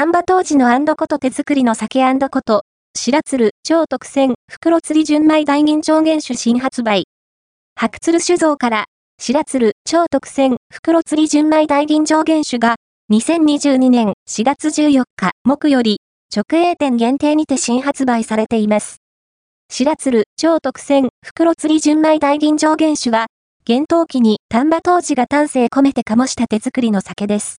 丹波当時のアンドこと手作りの酒アンドこと、白鶴超特選袋釣り純米大吟醸原酒新発売。白鶴酒造から、白鶴超特選袋釣り純米大吟醸原酒が、2022年4月14日木より、直営店限定にて新発売されています。白鶴超特選袋釣り純米大吟醸原酒は、厳冬期に丹波当時が丹精込めて醸した手作りの酒です。